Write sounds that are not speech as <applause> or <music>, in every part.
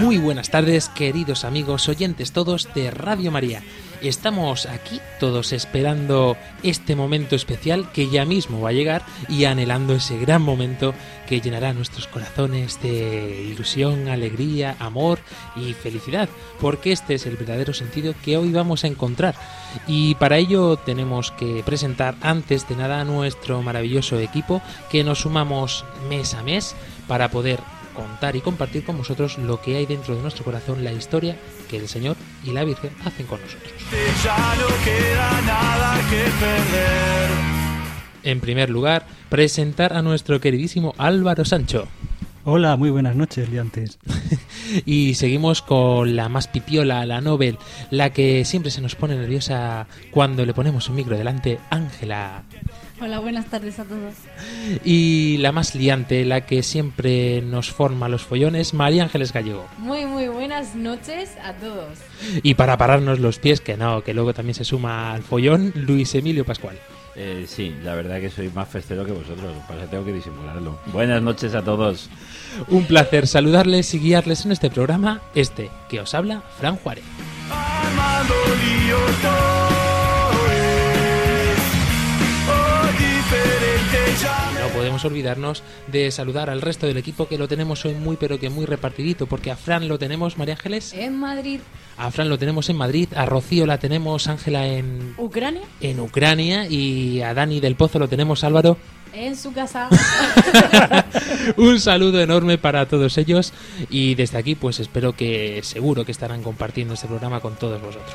Muy buenas tardes, queridos amigos oyentes todos de Radio María. Estamos aquí todos esperando este momento especial que ya mismo va a llegar y anhelando ese gran momento que llenará nuestros corazones de ilusión, alegría, amor y felicidad, porque este es el verdadero sentido que hoy vamos a encontrar. Y para ello tenemos que presentar antes de nada a nuestro maravilloso equipo que nos sumamos mes a mes para poder contar y compartir con vosotros lo que hay dentro de nuestro corazón, la historia que el Señor y la Virgen hacen con nosotros. Ya no queda nada que perder. En primer lugar, presentar a nuestro queridísimo Álvaro Sancho. Hola, muy buenas noches, liantes. <laughs> Y seguimos con la más pipiola, la Nobel, la que siempre se nos pone nerviosa cuando le ponemos un micro delante, Ángela. Hola, buenas tardes a todos. Y la más liante, la que siempre nos forma los follones, María Ángeles Gallego. Muy, muy buenas noches a todos. Y para pararnos los pies, que no, que luego también se suma al follón, Luis Emilio Pascual. Eh, sí, la verdad que soy más festero que vosotros, por eso tengo que disimularlo. Buenas noches a todos. Un placer saludarles y guiarles en este programa, este que os habla, Fran Juárez. No podemos olvidarnos de saludar al resto del equipo que lo tenemos hoy muy pero que muy repartidito, porque a Fran lo tenemos, María Ángeles, En Madrid, a Fran lo tenemos en Madrid, a Rocío la tenemos, Ángela en, Ucrania, en Ucrania y a Dani del Pozo lo tenemos, Álvaro. en su casa. <laughs> Un saludo enorme para todos ellos y desde aquí pues espero que seguro que estarán compartiendo este programa con todos vosotros.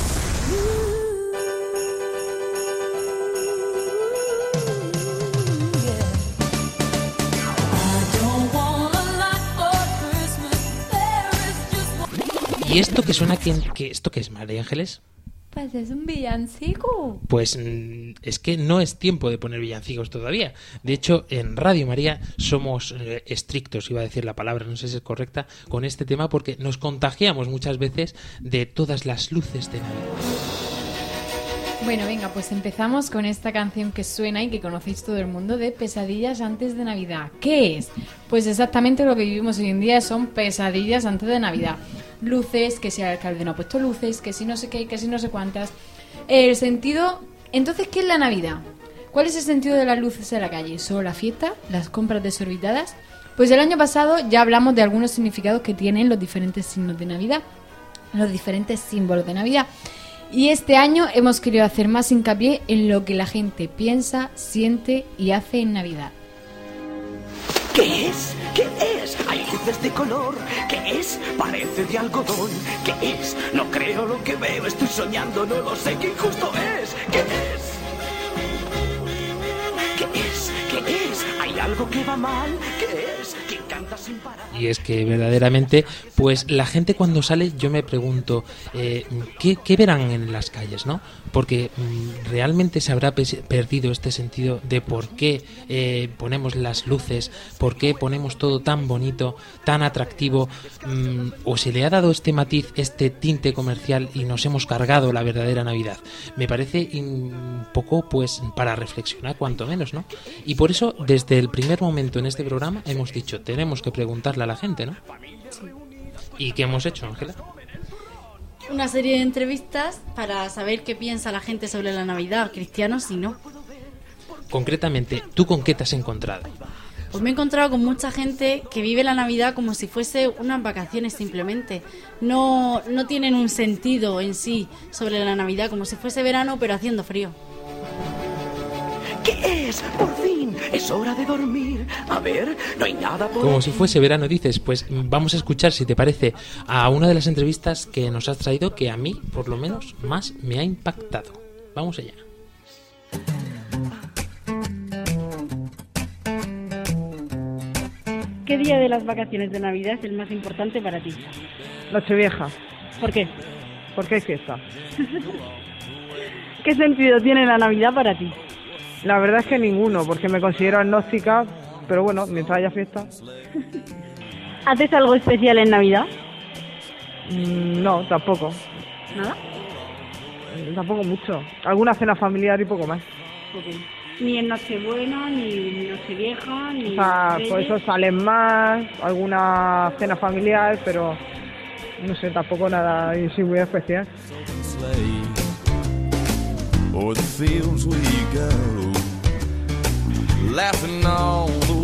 ¿Y esto que suena que, que esto qué es María Ángeles? Pues es un villancico. Pues mm, es que no es tiempo de poner villancicos todavía. De hecho, en Radio María somos eh, estrictos, iba a decir la palabra, no sé si es correcta, con este tema porque nos contagiamos muchas veces de todas las luces de Navidad. Bueno, venga, pues empezamos con esta canción que suena y que conocéis todo el mundo de Pesadillas antes de Navidad. ¿Qué es? Pues exactamente lo que vivimos hoy en día son pesadillas antes de Navidad. Luces, que si el alcalde no ha puesto luces, que si no sé qué, que si no sé cuántas. El sentido... Entonces, ¿qué es la Navidad? ¿Cuál es el sentido de las luces en la calle? ¿Solo la fiesta? ¿Las compras desorbitadas? Pues el año pasado ya hablamos de algunos significados que tienen los diferentes signos de Navidad, los diferentes símbolos de Navidad. Y este año hemos querido hacer más hincapié en lo que la gente piensa, siente y hace en Navidad. ¿Qué es? ¿Qué es? Hay luces de color. ¿Qué es? Parece de algodón. ¿Qué es? No creo lo que veo. Estoy soñando, no lo sé. ¿Qué injusto es? ¿Qué es? ¿Qué es? ¿Qué es? ¿Hay algo que va mal? ¿Qué es? ¿Quién canta sin parar? Y es que verdaderamente, pues la gente cuando sale, yo me pregunto, eh, ¿qué, verán en las calles, no? Porque mm, realmente se habrá perdido este sentido de por qué eh, ponemos las luces, por qué ponemos todo tan bonito, tan atractivo, mm, o se le ha dado este matiz, este tinte comercial y nos hemos cargado la verdadera Navidad. Me parece un poco, pues, para reflexionar, cuanto menos, ¿no? Por eso, desde el primer momento en este programa, hemos dicho, tenemos que preguntarle a la gente, ¿no? ¿Y qué hemos hecho, Ángela? una serie de entrevistas para saber qué piensa la gente sobre la Navidad, cristianos y no. Concretamente, ¿tú con qué te has encontrado? Pues me he encontrado con mucha gente que vive la Navidad como si fuese unas vacaciones simplemente. No, no tienen un sentido en sí sobre la Navidad, como si fuese verano pero haciendo frío. ¿Qué es? Por fin, es hora de dormir. A ver, no hay nada por Como aquí. si fuese verano, dices, pues vamos a escuchar, si te parece, a una de las entrevistas que nos has traído que a mí, por lo menos, más me ha impactado. Vamos allá. ¿Qué día de las vacaciones de Navidad es el más importante para ti? Nochevieja. ¿Por qué? Porque hay fiesta. <laughs> ¿Qué sentido tiene la Navidad para ti? La verdad es que ninguno, porque me considero agnóstica, pero bueno, mientras haya fiesta. ¿Haces algo especial en Navidad? Mm, no, tampoco. ¿Nada? Tampoco mucho. Alguna cena familiar y poco más. Ni en Nochebuena, ni en Nochevieja, ni O sea, por Reyes. eso salen más, alguna cena familiar, pero no sé, tampoco nada y sí muy especial.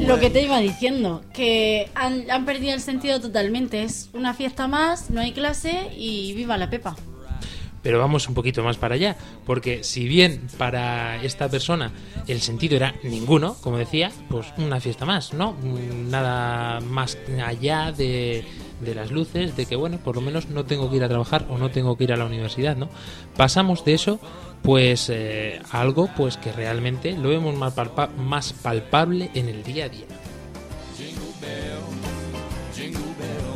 Lo way. que te iba diciendo, que han, han perdido el sentido totalmente. Es una fiesta más, no hay clase y viva la Pepa. Pero vamos un poquito más para allá, porque si bien para esta persona el sentido era ninguno, como decía, pues una fiesta más, ¿no? Nada más allá de, de las luces, de que, bueno, por lo menos no tengo que ir a trabajar o no tengo que ir a la universidad, ¿no? Pasamos de eso, pues, eh, algo pues que realmente lo vemos más, palpa- más palpable en el día a día.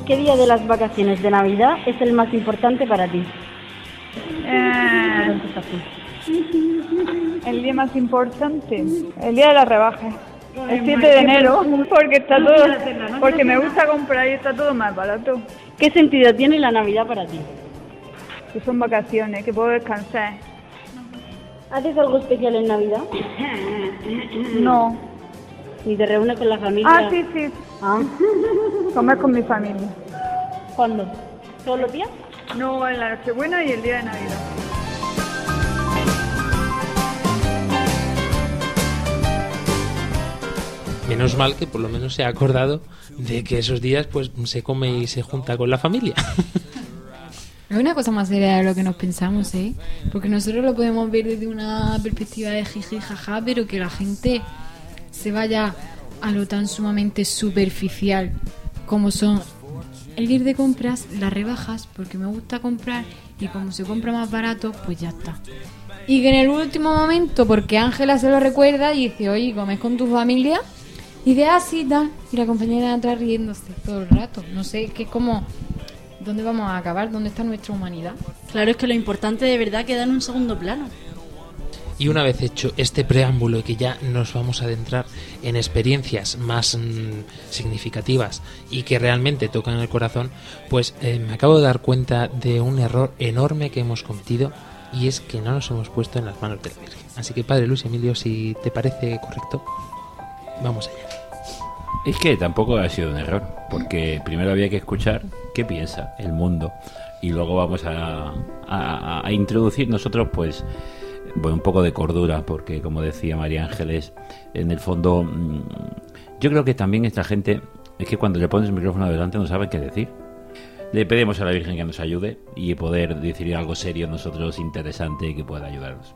¿Qué día de las vacaciones de Navidad es el más importante para ti? Eh, el día más importante, el día de la rebaja. El 7 de enero, porque está todo, porque me gusta comprar y está todo más barato. ¿Qué sentido tiene la Navidad para ti? Que son vacaciones, que puedo descansar. ¿Haces algo especial en Navidad? <laughs> No. ¿Ni te reúnes con la familia? Ah, sí, sí. <laughs> Comer con mi familia. ¿Cuándo? ¿Todos los días? No, en la Nochebuena y el día de Navidad. Menos mal que por lo menos se ha acordado de que esos días pues se come y se junta con la familia. <laughs> Es una cosa más seria de lo que nos pensamos, ¿eh? Porque nosotros lo podemos ver desde una perspectiva de jiji, jaja, pero que la gente se vaya a lo tan sumamente superficial como son el ir de compras, las rebajas, porque me gusta comprar y como se compra más barato, pues ya está. Y que en el último momento, porque Ángela se lo recuerda y dice, oye, comes con tu familia, y de así, tal, y la compañera atrás riéndose todo el rato. No sé, que es como, ¿dónde vamos a acabar? ¿Dónde está nuestra humanidad? Claro, es que lo importante de verdad queda en un segundo plano. Y una vez hecho este preámbulo y que ya nos vamos a adentrar en experiencias más mm, significativas y que realmente tocan el corazón, pues eh, me acabo de dar cuenta de un error enorme que hemos cometido y es que no nos hemos puesto en las manos de la Virgen. Así que Padre Luis Emilio, si te parece correcto, vamos allá. Es que tampoco ha sido un error, porque primero había que escuchar qué piensa el mundo y luego vamos a, introducir nosotros pues bueno, un poco de cordura, porque como decía María Ángeles, en el fondo mm, yo creo que también esta gente es que cuando le pones el micrófono adelante no saben qué decir. Le pedimos a la Virgen que nos ayude y poder decir algo serio nosotros interesante que pueda ayudarnos.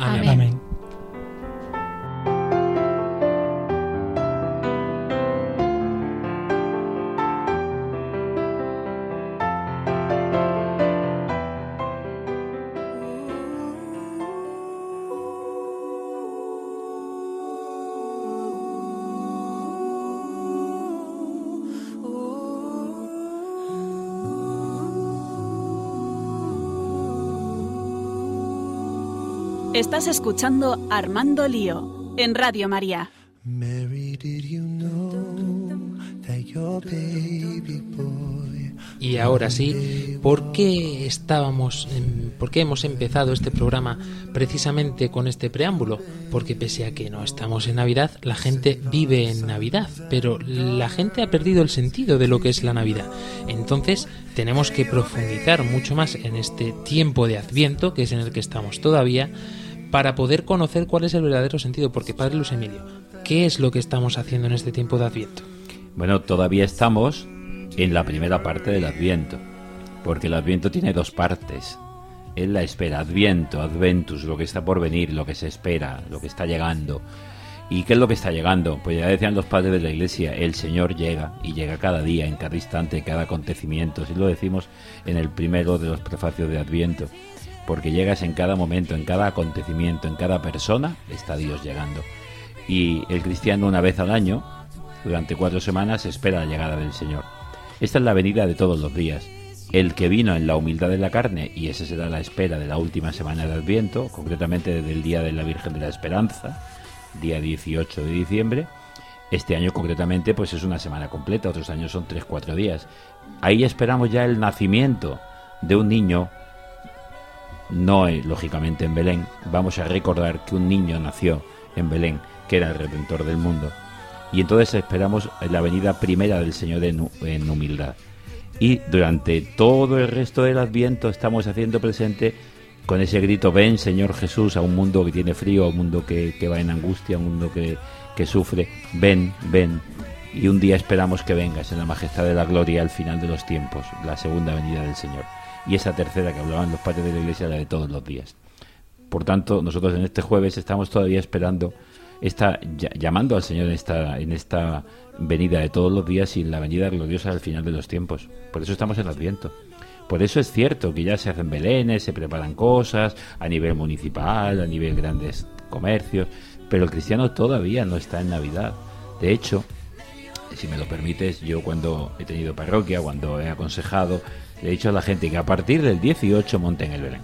Amén. Amén. Estás escuchando Armando Lío en Radio María. Mary, did you know that your baby boy Y ahora sí, ¿por qué estábamos, en- por qué hemos empezado este programa precisamente con este preámbulo? Porque pese a que no estamos en Navidad, la gente vive en Navidad, pero la gente ha perdido el sentido de lo que es la Navidad. Entonces, tenemos que profundizar mucho más en este tiempo de Adviento, que es en el que estamos todavía, para poder conocer cuál es el verdadero sentido. Porque, Padre Luis Emilio, ¿qué es lo que estamos haciendo en este tiempo de Adviento? Bueno, todavía estamos en la primera parte del Adviento, porque el Adviento tiene dos partes. Es la espera, Adviento, Adventus, lo que está por venir, lo que se espera, lo que está llegando. ¿Y qué es lo que está llegando? Pues ya decían los padres de la Iglesia, el Señor llega y llega cada día, en cada instante, en cada acontecimiento. Así lo decimos en el primero de los prefacios de Adviento, porque llegas en cada momento, en cada acontecimiento, en cada persona, está Dios llegando. Y el cristiano una vez al año, durante cuatro semanas, espera la llegada del Señor. Esta es la venida de todos los días. El que vino en la humildad de la carne, y esa será la espera de la última semana de Adviento, concretamente desde el día de la Virgen de la Esperanza, día 18 de diciembre. Este año concretamente pues es una semana completa, otros años son 3-4 días. Ahí esperamos ya el nacimiento de un niño, no eh, lógicamente en Belén. Vamos a recordar que un niño nació en Belén, que era el redentor del mundo. Y entonces esperamos la venida primera del Señor en, hu- en humildad. Y durante todo el resto del Adviento estamos haciendo presente con ese grito, ven Señor Jesús a un mundo que tiene frío, a un mundo que, que va en angustia, a un mundo que, que sufre, ven, ven. Y un día esperamos que vengas en la majestad de la gloria al final de los tiempos, la segunda venida del Señor. Y esa tercera que hablaban los padres de la iglesia, la de todos los días. Por tanto, nosotros en este jueves estamos todavía esperando, esta, ll- llamando al Señor en esta, en esta venida de todos los días y en la venida gloriosa al final de los tiempos. Por eso estamos en Adviento. Por eso es cierto que ya se hacen belenes, se preparan cosas a nivel municipal, a nivel grandes comercios, pero el cristiano todavía no está en Navidad. De hecho, si me lo permites, yo cuando he tenido parroquia, cuando he aconsejado, le he dicho a la gente que a partir del 18 monten el Belén.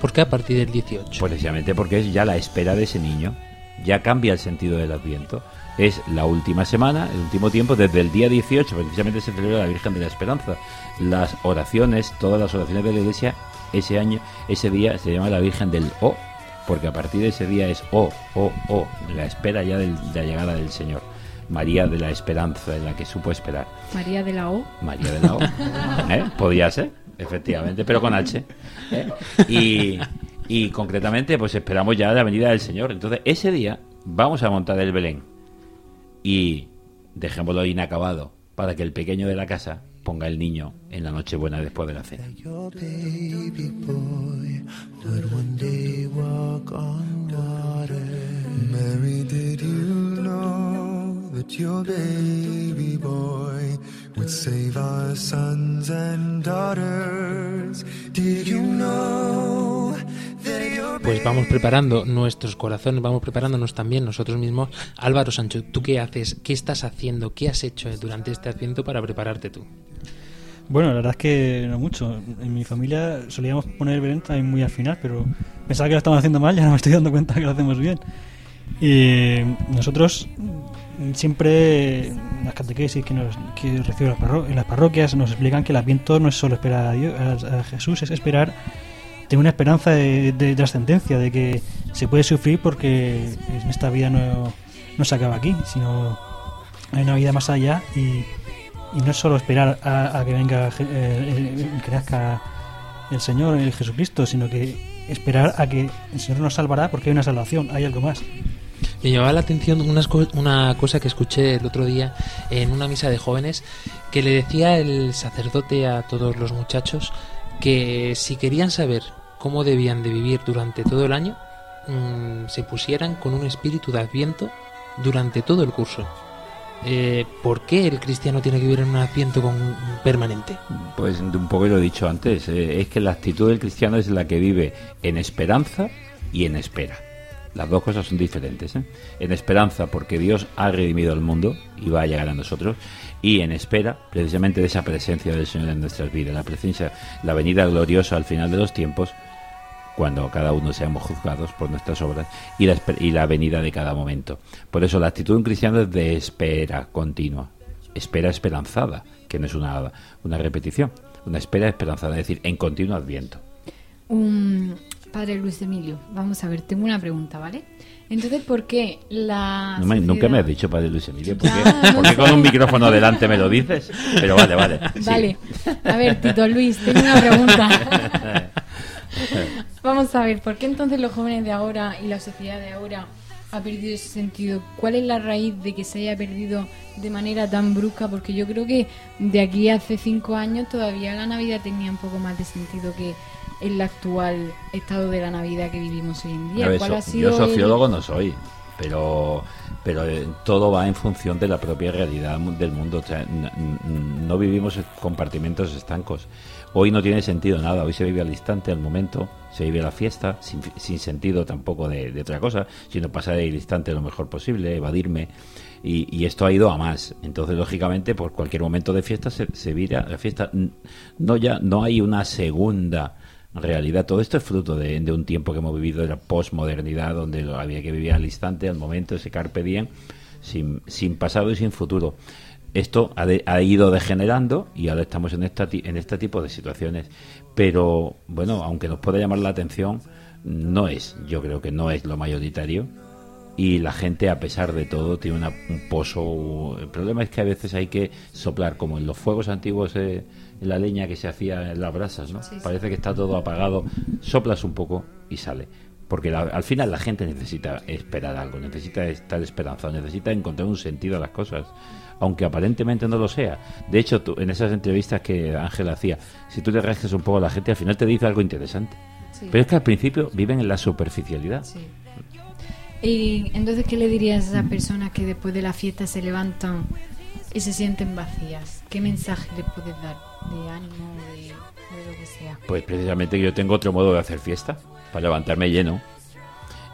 ¿Por qué a partir del 18? Precisamente porque es ya la espera de ese niño. Ya cambia el sentido del Adviento. Es la última semana, el último tiempo, desde el día 18, precisamente se celebra la Virgen de la Esperanza. Las oraciones, todas las oraciones de la Iglesia, ese año, ese día se llama la Virgen del O, porque a partir de ese día es O, O, O, la espera ya de la llegada del Señor. María de la Esperanza, en la que supo esperar. María de la O. María de la O. <laughs> ¿Eh? Podría ser, efectivamente, pero con H. ¿eh? Y, y concretamente, pues esperamos ya la venida del Señor. Entonces, ese día vamos a montar el Belén y dejémoslo inacabado para que el pequeño de la casa ponga el niño en la Nochebuena después de la cena. That your baby boy would save our sons and daughters? Did you know that your Pues vamos preparando nuestros corazones, vamos preparándonos también nosotros mismos. Álvaro Sancho, ¿tú qué haces? ¿Qué estás haciendo? ¿Qué has hecho durante este adviento para prepararte tú? Bueno, la verdad es que no mucho. En mi familia solíamos poner el Belén también muy al final, pero pensaba que lo estamos haciendo mal y ahora me estoy dando cuenta que lo hacemos bien. Y nosotros siempre las catequesis que, nos, que recibo en las, parroquias nos explican que el Adviento no es solo esperar a, Jesús, es esperar, tener una esperanza de, de trascendencia, de que se puede sufrir porque esta vida no, no se acaba aquí, sino hay una vida más allá y, no es solo esperar a, que venga, eh, eh, que nazca el Señor, el Jesucristo, sino que esperar a que el Señor nos salvará porque hay una salvación, hay algo más. Me llamaba la atención una cosa que escuché el otro día en una misa de jóvenes que le decía el sacerdote a todos los muchachos que si querían saber cómo debían de vivir durante todo el año, mm, se pusieran con un espíritu de adviento durante todo el curso. Eh, ¿Por qué el cristiano tiene que vivir en un adviento con- permanente? Pues un poco lo he dicho antes, eh, es que la actitud del cristiano es la que vive en esperanza y en espera. Las dos cosas son diferentes. ¿eh? En esperanza porque Dios ha redimido al mundo y va a llegar a nosotros. Y en espera precisamente de esa presencia del Señor en nuestras vidas. La presencia, la venida gloriosa al final de los tiempos cuando cada uno seamos juzgados por nuestras obras y la, y la venida de cada momento. Por eso la actitud de un cristiano es de espera continua, espera esperanzada, que no es una, una repetición, una espera esperanzada, es decir, en continuo adviento. Padre Luis Emilio, vamos a ver, tengo una pregunta, ¿vale? Entonces, ¿por qué la No me- nunca me has dicho Padre Luis Emilio, ¿por qué, Ya, no por qué con un micrófono delante me lo dices? Pero vale, vale. <laughs> Vale, a ver, Tito Luis, tengo una pregunta. <laughs> Vamos a ver, ¿por qué entonces los jóvenes de ahora y la sociedad de ahora ha perdido ese sentido? ¿Cuál es la raíz de que se haya perdido de manera tan brusca? Porque yo creo que de aquí a hace cinco años todavía la Navidad tenía un poco más de sentido que el actual estado de la Navidad que vivimos hoy en día. A ver, ¿Cuál so- ha sido yo el- sociólogo no soy, pero pero eh, todo va en función de la propia realidad del mundo. O sea, no vivimos en compartimentos estancos. Hoy no tiene sentido nada, hoy se vive al instante, al momento, se vive la fiesta, sin, sin sentido tampoco de, de otra cosa, sino pasar el instante lo mejor posible, evadirme. Y, y esto ha ido a más. Entonces, lógicamente, por cualquier momento de fiesta se, se vira la fiesta. No, ya, no hay una segunda realidad. Todo esto es fruto de, un tiempo que hemos vivido de la posmodernidad, donde había que vivir al instante, al momento, ese carpe diem, sin, sin pasado y sin futuro. Esto ha, de- ha ido degenerando y ahora estamos en, esta, en este tipo de situaciones. Pero, bueno, aunque nos pueda llamar la atención, no es, yo creo que no es lo mayoritario. Y la gente, a pesar de todo, tiene una- un pozo. El problema es que a veces hay que soplar, como en los fuegos antiguos, eh, la leña que se hacía en las brasas, ¿no? Sí, sí. Parece que está todo apagado. Soplas un poco y sale. Porque la- al final la gente necesita esperar algo, necesita estar esperanzado, necesita encontrar un sentido a las cosas, aunque aparentemente no lo sea. De hecho, tú- en esas entrevistas que Ángel hacía, si tú le rascas un poco a la gente, al final te dice algo interesante. Sí. Pero es que al principio viven en la superficialidad. Y entonces, ¿qué le dirías a esas personas que después de la fiesta se levantan y se sienten vacías? ¿Qué mensaje les puedes dar? ¿De ánimo? ¿De, de lo que sea? Pues precisamente yo tengo otro modo de hacer fiesta, para levantarme lleno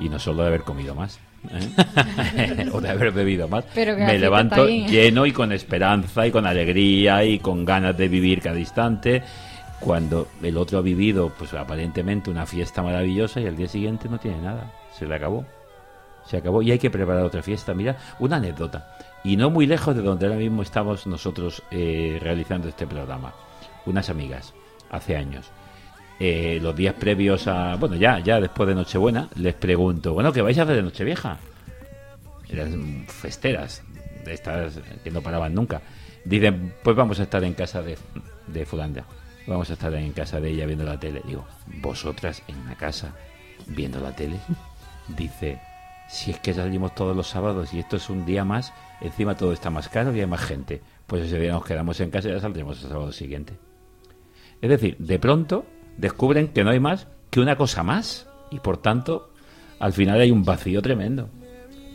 y no solo de haber comido más. ¿eh? <laughs> o de haber bebido más. Pero Me levanto lleno y con esperanza y con alegría y con ganas de vivir cada instante. Cuando el otro ha vivido, pues aparentemente una fiesta maravillosa y al día siguiente no tiene nada, se le acabó. Se acabó y hay que preparar otra fiesta. Mira, una anécdota. Y no muy lejos de donde ahora mismo estamos nosotros eh, realizando este programa. Unas amigas, hace años. Eh, los días previos a. Bueno, ya, ya después de Nochebuena, les pregunto, bueno, ¿qué vais a hacer de Nochevieja? Eran festeras, estas que no paraban nunca. Dicen, pues vamos a estar en casa de, de Fulanda. Vamos a estar en casa de ella viendo la tele. Digo, ¿vosotras en la casa viendo la tele? Dice, si es que salimos todos los sábados y esto es un día más, encima todo está más caro y hay más gente. Pues ese día nos quedamos en casa y ya saldremos el sábado siguiente. Es decir, de pronto descubren que no hay más que una cosa más y por tanto al final hay un vacío tremendo.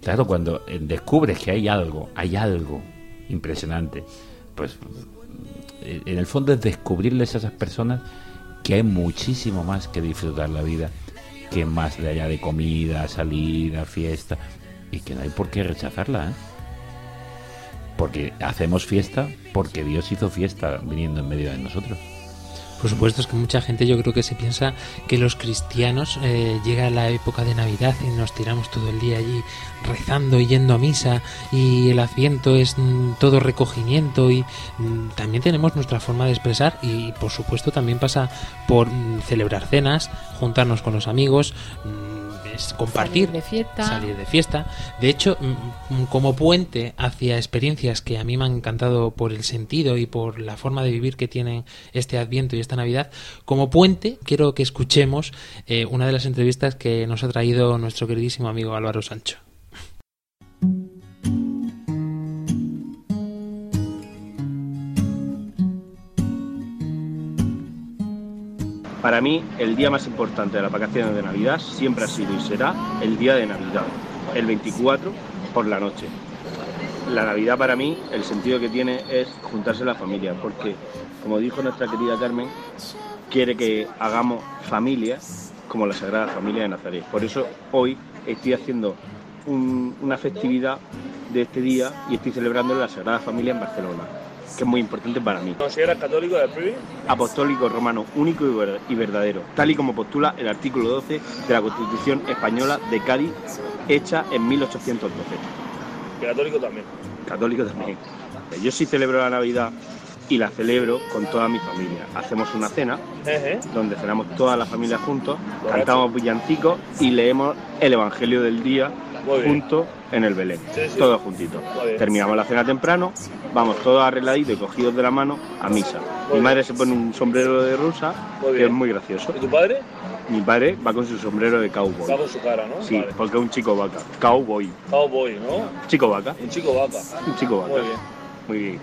Claro, cuando eh, descubres que hay algo, hay algo impresionante, pues eh, en el fondo es descubrirles a esas personas que hay muchísimo más que disfrutar la vida, que más de allá de comida, salida, fiesta, y que no hay por qué rechazarla, ¿eh? Porque hacemos fiesta porque Dios hizo fiesta viniendo en medio de nosotros. Por supuesto, es que mucha gente yo creo que se piensa que los cristianos eh, llega la época de Navidad y nos tiramos todo el día allí rezando y yendo a misa y el asiento es mm, todo recogimiento y mm, también tenemos nuestra forma de expresar y por supuesto también pasa por mm, celebrar cenas, juntarnos con los amigos, es compartir, Salir de fiesta. salir de fiesta. De hecho, como puente hacia experiencias que a mí me han encantado por el sentido y por la forma de vivir que tienen este Adviento y esta Navidad, como puente quiero que escuchemos eh, una de las entrevistas que nos ha traído nuestro queridísimo amigo Álvaro Sancho. Para mí, el día más importante de las vacaciones de Navidad siempre ha sido y será el día de Navidad, el 24 por la noche. La Navidad para mí, el sentido que tiene es juntarse la familia, porque, como dijo nuestra querida Carmen, quiere que hagamos familia como la Sagrada Familia de Nazaret. Por eso hoy estoy haciendo un- una festividad de este día y estoy celebrando la Sagrada Familia en Barcelona. Que es muy importante para mí. ¿Consideras católico de PRI? Apostólico romano único y ver- y verdadero, tal y como postula el artículo 12 de la Constitución Española de Cádiz, hecha en 1812. Y católico también. Católico también. Yo sí celebro la Navidad y la celebro con toda mi familia. Hacemos una cena Ejé. donde cenamos toda la familia juntos, cantamos villancicos y leemos el Evangelio del día Juntos en el Belén, Sí, sí. todos juntitos. Terminamos la cena temprano, vamos todos arregladitos y cogidos de la mano a misa. Mi bien. madre se pone un sombrero de rusa, Muy que es muy gracioso. ¿Y tu padre? Mi padre va con su sombrero de cowboy. Va con su cara, ¿no? Sí, Vale. porque es un chico vaca. Cowboy. Cowboy, ¿no? Chico vaca. Un chico vaca. Un chico vaca. Muy bien. Muy bien.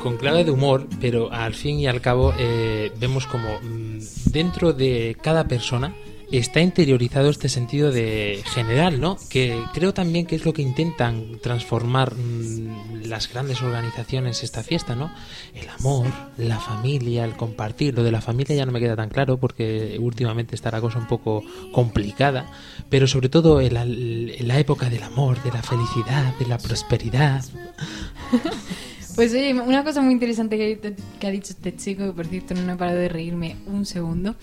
Con clave de humor, pero al fin y al cabo eh, vemos como mm, dentro de cada persona está interiorizado este sentido de general, ¿no? Que creo también que es lo que intentan transformar mm, las grandes organizaciones esta fiesta, ¿no? El amor, la familia, el compartir. Lo de la familia ya no me queda tan claro porque últimamente está la cosa un poco complicada, pero sobre todo en la, en la época del amor, de la felicidad, de la prosperidad. <laughs> Pues oye, una cosa muy interesante que, ha dicho este chico, que por cierto no he parado de reírme un segundo,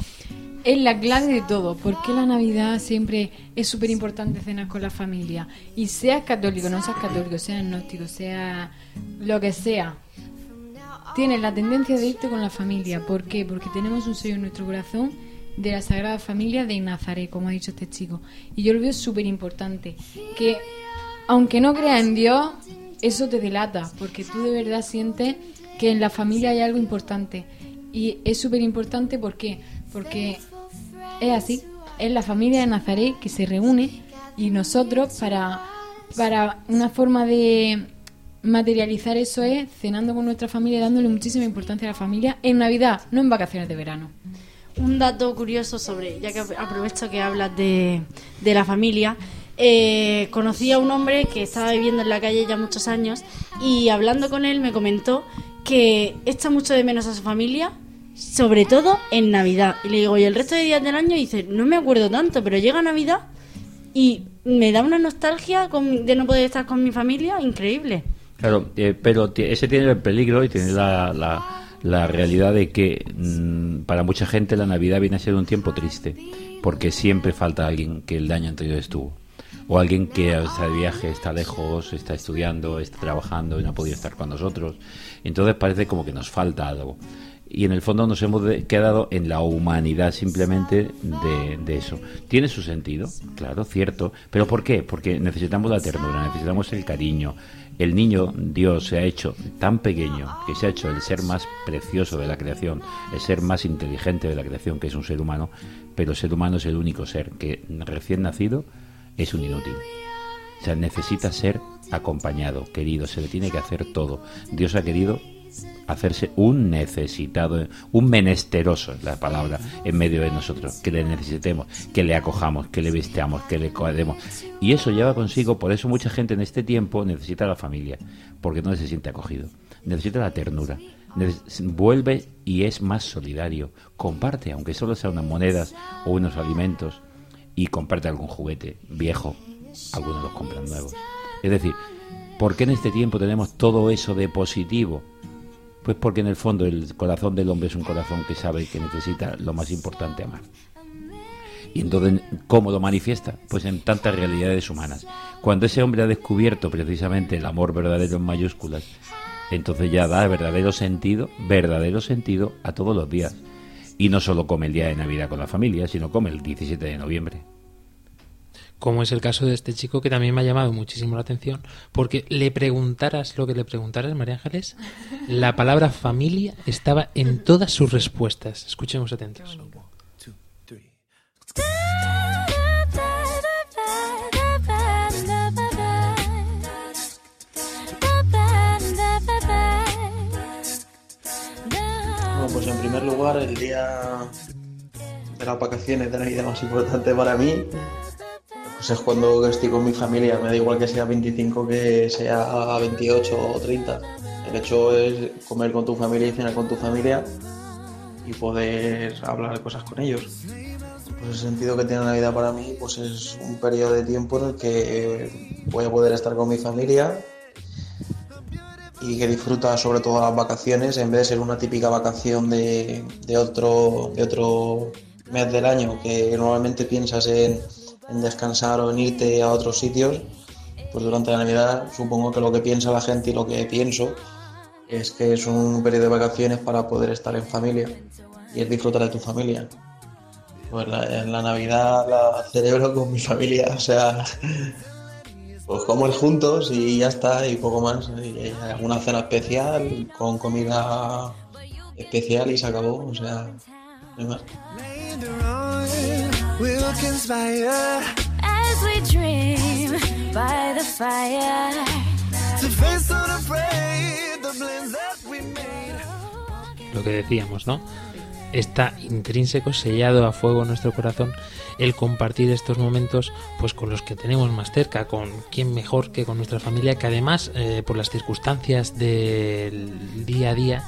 es la clave de todo. ¿Por qué la Navidad siempre es súper importante cenar con la familia? Y seas católico, no seas católico, seas agnóstico, sea lo que sea, tienes la tendencia de irte con la familia. ¿Por qué? Porque tenemos un sello en nuestro corazón de la Sagrada Familia de Nazaret, como ha dicho este chico. Y yo lo veo súper importante. Que aunque no creas en Dios, eso te delata, porque tú de verdad sientes que en la familia hay algo importante. Y es súper importante ¿por qué? porque es así, es la familia de Nazaret que se reúne y nosotros para, para una forma de materializar eso es cenando con nuestra familia, dándole muchísima importancia a la familia en Navidad, no en vacaciones de verano. Un dato curioso sobre, ya que aprovecho que hablas de, de la familia, eh, conocí a un hombre que estaba viviendo en la calle ya muchos años y hablando con él me comentó que echa mucho de menos a su familia, sobre todo en Navidad. Y le digo, ¿y el resto de días del año? Dice, no me acuerdo tanto, pero llega Navidad y me da una nostalgia de no poder estar con mi familia increíble. Claro, eh, pero ese tiene el peligro y tiene la, la, la realidad de que mm, para mucha gente la Navidad viene a ser un tiempo triste, porque siempre falta alguien que el año anterior estuvo. O alguien que está de viaje, está lejos, está estudiando, está trabajando y no ha podido estar con nosotros. Entonces parece como que nos falta algo. Y en el fondo nos hemos quedado en la humanidad simplemente de, de eso. Tiene su sentido, claro, cierto. ¿Pero por qué? Porque necesitamos la ternura, necesitamos el cariño. El niño, Dios, se ha hecho tan pequeño que se ha hecho el ser más precioso de la creación, el ser más inteligente de la creación, que es un ser humano, pero el ser humano es el único ser que recién nacido es un inútil. O sea, necesita ser acompañado, querido, se le tiene que hacer todo. Dios ha querido hacerse un necesitado, un menesteroso es la palabra, en medio de nosotros, que le necesitemos, que le acojamos, que le vistamos, que le coademos. Y eso lleva consigo, por eso mucha gente en este tiempo necesita a la familia, porque no se siente acogido, necesita la ternura, vuelve y es más solidario, comparte, aunque solo sean unas monedas o unos alimentos, y comparte algún juguete viejo, algunos los compran nuevos. Es decir, ¿por qué en este tiempo tenemos todo eso de positivo? Pues porque en el fondo el corazón del hombre es un corazón que sabe que necesita lo más importante, amar. Y entonces, ¿cómo lo manifiesta? Pues en tantas realidades humanas. Cuando ese hombre ha descubierto precisamente el amor verdadero en mayúsculas, entonces ya da verdadero sentido, verdadero sentido a todos los días. Y no solo come el día de Navidad con la familia, sino come el 17 de noviembre. como es el caso de este chico que también me ha llamado muchísimo la atención, porque le preguntaras lo que le preguntaras, María Ángeles, la palabra familia estaba en todas sus respuestas. Escuchemos atentos. Primer lugar, el día de las vacaciones de Navidad más importante para mí, pues es cuando estoy con mi familia. Me da igual que sea 25 que sea 28 o 30. El hecho es comer con tu familia y cenar con tu familia y poder hablar cosas con ellos. pues el sentido que tiene la Navidad para mí pues es un periodo de tiempo en el que voy a poder estar con mi familia y que disfruta sobre todo las vacaciones en vez de ser una típica vacación de, de otro, de otro mes del año que normalmente piensas en, en descansar o en irte a otros sitios, pues durante la Navidad supongo que lo que piensa la gente y lo que pienso es que es un periodo de vacaciones para poder estar en familia y es disfrutar de tu familia. Pues en la Navidad la celebro con mi familia, o sea, pues comer juntos y ya está, y poco más. Y alguna cena especial con comida especial y se acabó, o sea, no hay más. Lo que decíamos, ¿no? Está intrínseco, sellado a fuego en nuestro corazón el compartir estos momentos pues con los que tenemos más cerca, con quién mejor que con nuestra familia, que además eh, por las circunstancias del día a día,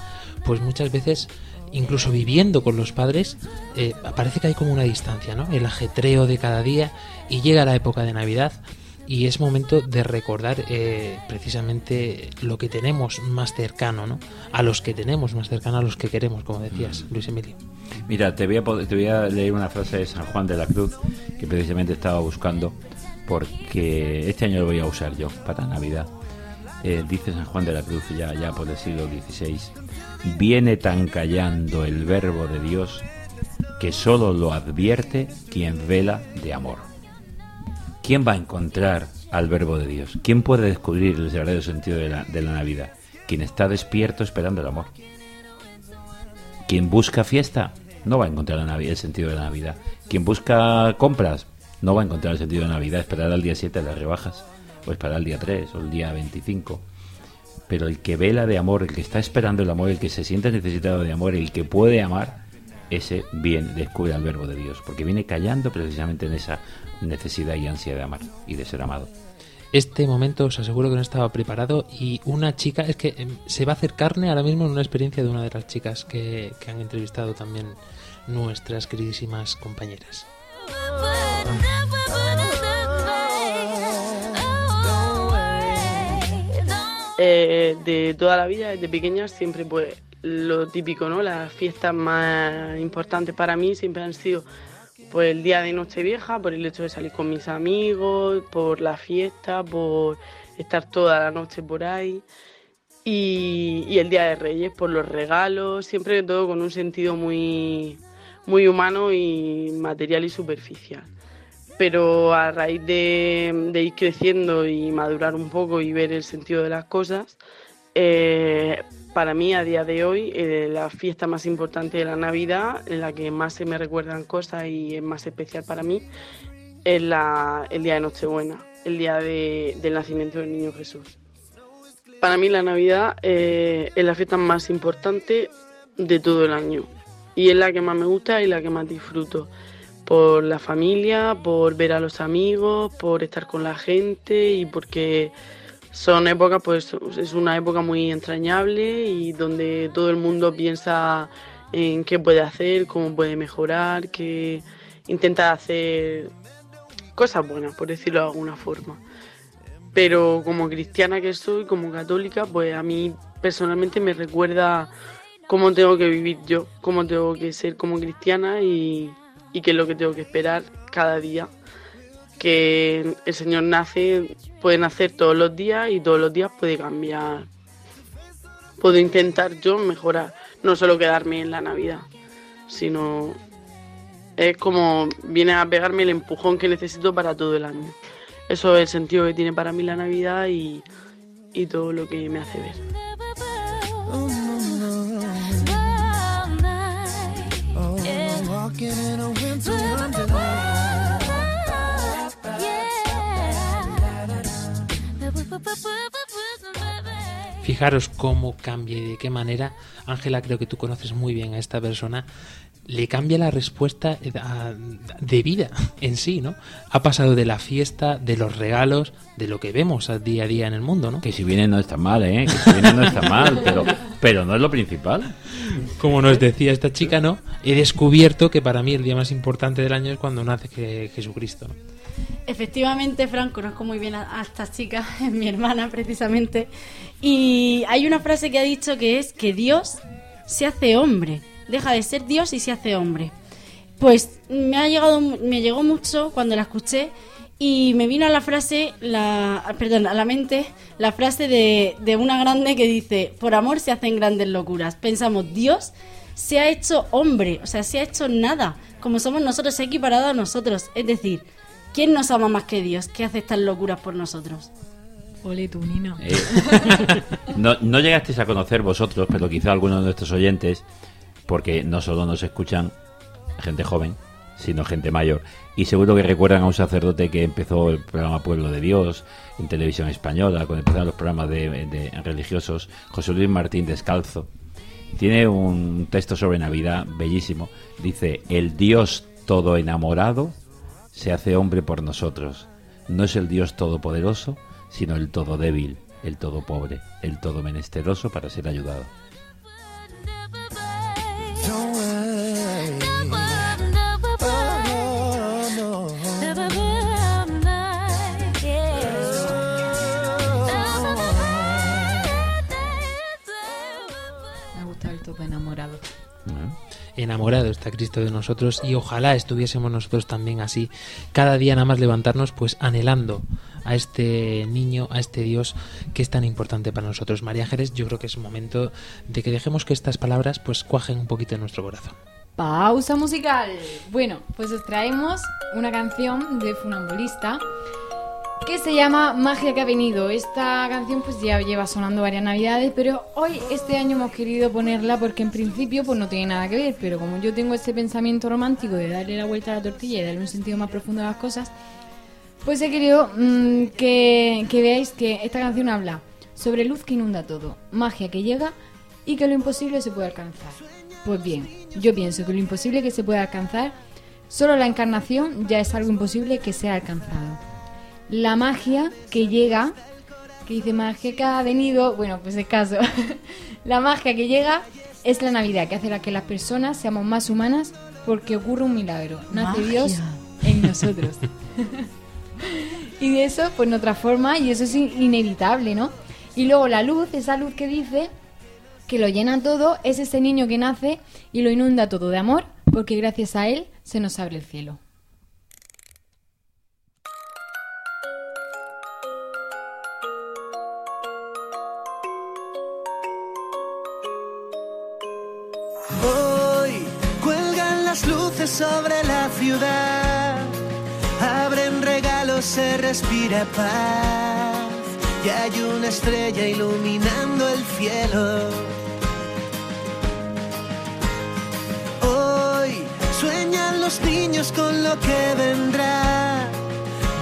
pues muchas veces incluso viviendo con los padres, eh, parece que hay como una distancia, ¿no? El ajetreo de cada día y llega la época de Navidad y es momento de recordar eh, precisamente lo que tenemos más cercano, ¿no? A los que tenemos más cercano, a los que queremos, como decías, Luis Emilio. Mira, te voy, a, te voy a leer una frase de San Juan de la Cruz que precisamente estaba buscando porque este año lo voy a usar yo para Navidad. Eh, dice San Juan de la Cruz ya, ya por el siglo XVI, viene tan callando el verbo de Dios que solo lo advierte quien vela de amor. ¿Quién va a encontrar al verbo de Dios? ¿Quién puede descubrir el verdadero sentido de la, Navidad? Quien está despierto esperando el amor. Quien busca fiesta no va a encontrar la Navidad, el sentido de la Navidad. Quien busca compras no va a encontrar el sentido de la Navidad. Esperar al día 7 de las rebajas, o esperar al día 3 o el día 25. Pero el que vela de amor, el que está esperando el amor, el que se siente necesitado de amor, el que puede amar, ese bien descubre al verbo de Dios, porque viene callando precisamente en esa necesidad y ansia de amar y de ser amado. Este momento os aseguro que no estaba preparado y una chica, es que em, se va a hacer carne ahora mismo en una experiencia de una de las chicas que, que han entrevistado también nuestras queridísimas compañeras. Eh, de toda la vida, desde pequeña, siempre pues lo típico, ¿no? Las fiestas más importantes para mí siempre han sido pues el día de Nochevieja, por el hecho de salir con mis amigos, por la fiesta, por estar toda la noche por ahí. Y, y el Día de Reyes, por los regalos, siempre todo con un sentido muy, muy humano y material y superficial. Pero a raíz de, de ir creciendo y madurar un poco y ver el sentido de las cosas, eh, para mí a día de hoy eh, la fiesta más importante de la Navidad, en la que más se me recuerdan cosas y es más especial para mí, es la- el día de Nochebuena, el día de- del nacimiento del niño Jesús. Para mí la Navidad eh, es la fiesta más importante de todo el año y es la que más me gusta y la que más disfruto. Por la familia, por ver a los amigos, por estar con la gente y porque son épocas, pues es una época muy entrañable y donde todo el mundo piensa en qué puede hacer, cómo puede mejorar, que intenta hacer cosas buenas, por decirlo de alguna forma. Pero como cristiana que soy, como católica, pues a mí personalmente me recuerda cómo tengo que vivir yo, cómo tengo que ser como cristiana y, y qué es lo que tengo que esperar cada día. Que el Señor nace, puede nacer todos los días y todos los días puede cambiar. Puedo intentar yo mejorar, no solo quedarme en la Navidad, sino es como viene a pegarme el empujón que necesito para todo el año. Eso es el sentido que tiene para mí la Navidad y, y todo lo que me hace ver. Fijaros cómo cambia y de qué manera. Ángela, creo que tú conoces muy bien a esta persona. le cambia la respuesta eh, de vida en sí, ¿no? Ha pasado de la fiesta, de los regalos, de lo que vemos al día a día en el mundo, ¿no? Que si viene no está mal, ¿eh? Que si viene no está mal, <laughs> pero, pero no es lo principal. Como nos decía esta chica, ¿no? He descubierto que para mí el día más importante del año es cuando nace Je- Jesucristo. ¿no? Efectivamente, Fran, conozco muy bien a, a esta chica, es <laughs> mi hermana precisamente, y hay una frase que ha dicho que es que Dios se hace hombre, deja de ser Dios y se hace hombre. Pues me ha llegado, me llegó mucho cuando la escuché y me vino a la frase, la, perdón, a la mente la frase de, de una grande que dice, por amor se hacen grandes locuras. Pensamos, Dios se ha hecho hombre, o sea, se ha hecho nada, como somos nosotros, se ha equiparado a nosotros. Es decir, ¿quién nos ama más que Dios? que hace estas locuras por nosotros? Ole tú, Nino. Eh, <laughs> no, no llegasteis a conocer vosotros, pero quizá algunos de nuestros oyentes, porque no solo nos escuchan gente joven, sino gente mayor. Y seguro que recuerdan a un sacerdote que empezó el programa Pueblo de Dios en televisión española, cuando empezaron los programas de, de religiosos, José Luis Martín Descalzo. Tiene un texto sobre Navidad bellísimo. Dice, el Dios todo enamorado se hace hombre por nosotros. No es el Dios todopoderoso, sino el todo débil, el todo pobre, el todo menesteroso para ser ayudado. Enamorado. Enamorado está Cristo de nosotros y ojalá estuviésemos nosotros también así, cada día nada más levantarnos pues anhelando a este niño, a este Dios que es tan importante para nosotros. María Jerez, yo creo que es momento de que dejemos que estas palabras pues cuajen un poquito en nuestro corazón. Pausa musical. Bueno, pues os traemos una canción de Funambulista que se llama Magia que ha venido. Esta canción pues ya lleva sonando varias navidades, pero hoy este año hemos querido ponerla porque en principio pues no tiene nada que ver, pero como yo tengo ese pensamiento romántico de darle la vuelta a la tortilla y darle un sentido más profundo a las cosas, pues he querido mm, que, que veáis que esta canción habla sobre luz que inunda todo, magia que llega y que lo imposible se puede alcanzar. Pues bien, yo pienso que lo imposible que se puede alcanzar, solo la encarnación ya es algo imposible que sea alcanzado. La magia que llega, que dice magia que ha venido, bueno, pues es caso. <laughs> la magia que llega es la Navidad, que hace la que las personas seamos más humanas porque ocurre un milagro. Nace Magia. Dios en nosotros. <laughs> <laughs> y de eso pues nos transforma y eso es in- inevitable, ¿no? Y luego la luz, esa luz que dice que lo llena todo, es ese niño que nace y lo inunda todo de amor, porque gracias a él se nos abre el cielo. Hoy cuelgan las luces sobre la ciudad, se respira paz y hay una estrella iluminando el cielo. Hoy sueñan los niños con lo que vendrá,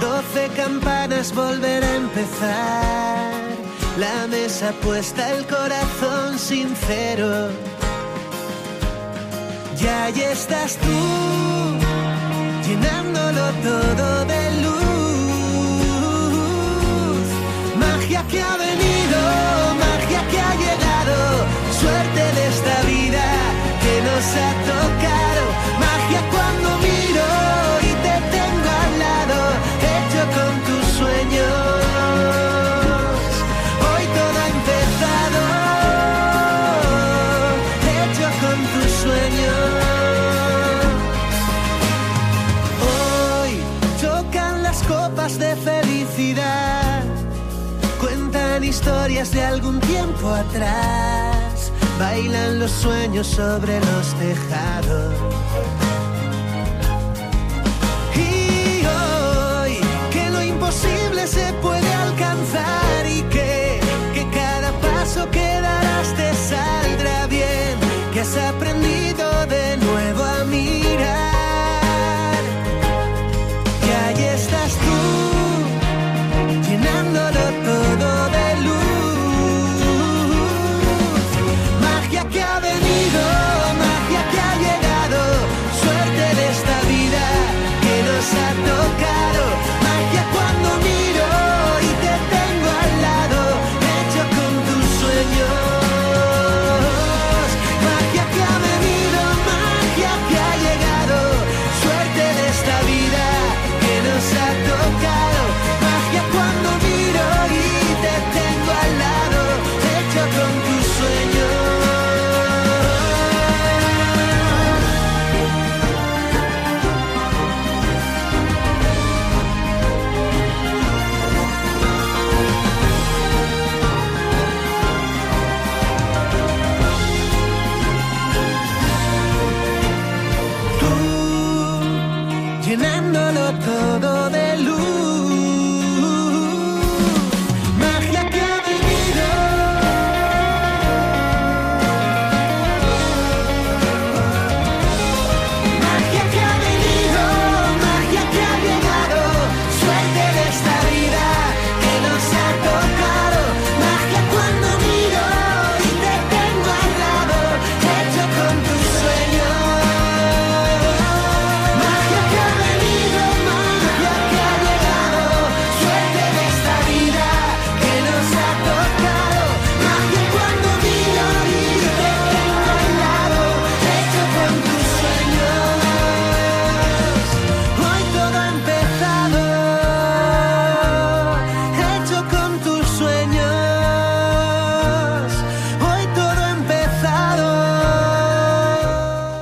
doce campanas volver a empezar, la mesa puesta, el corazón sincero. Y ahí estás tú, llenándolo todo venido, de algún tiempo atrás, bailan los sueños sobre los tejados. Y hoy que lo imposible se puede alcanzar y que, que cada paso que darás te saldrá bien, que has aprendido de nuevo a mirar.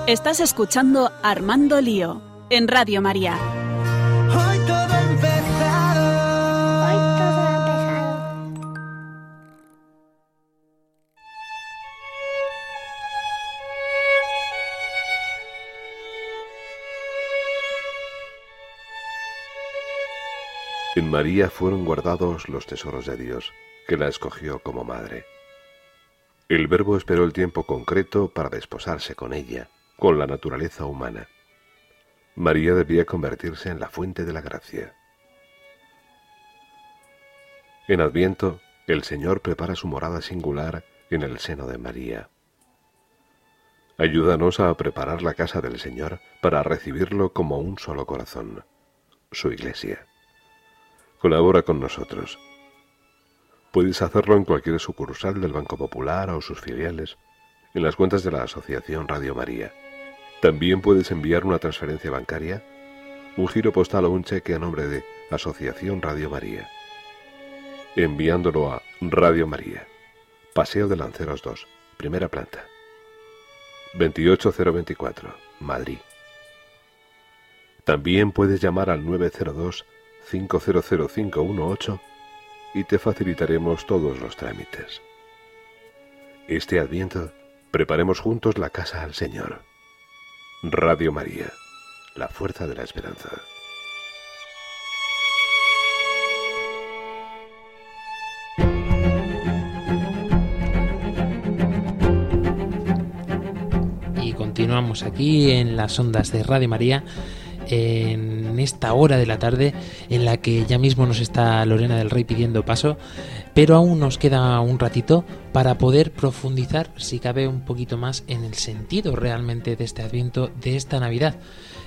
Estás escuchando Armando Lío en Radio María. Hoy todo ha empezado. Hoy todo ha empezado. En María fueron guardados los tesoros de Dios, que la escogió como madre. El Verbo esperó el tiempo concreto para desposarse con ella, con la naturaleza humana. María debía convertirse en la fuente de la gracia. En Adviento, el Señor prepara su morada singular en el seno de María. Ayúdanos a preparar la casa del Señor para recibirlo como un solo corazón, su iglesia. Colabora con nosotros. Puedes hacerlo en cualquier sucursal del Banco Popular o sus filiales, en las cuentas de la Asociación Radio María. También puedes enviar una transferencia bancaria, un giro postal o un cheque a nombre de Asociación Radio María. Enviándolo a Radio María, Paseo de Lanceros 2, primera planta. 28024, Madrid. También puedes llamar al 902 500518 y te facilitaremos todos los trámites. Este Adviento, preparemos juntos la casa al Señor. Radio María, la fuerza de la esperanza. Y continuamos aquí en las ondas de Radio María en esta hora de la tarde en la que ya mismo nos está Lorena del Rey pidiendo paso, pero aún nos queda un ratito para poder profundizar, si cabe, un poquito más en el sentido realmente de este Adviento, de esta Navidad.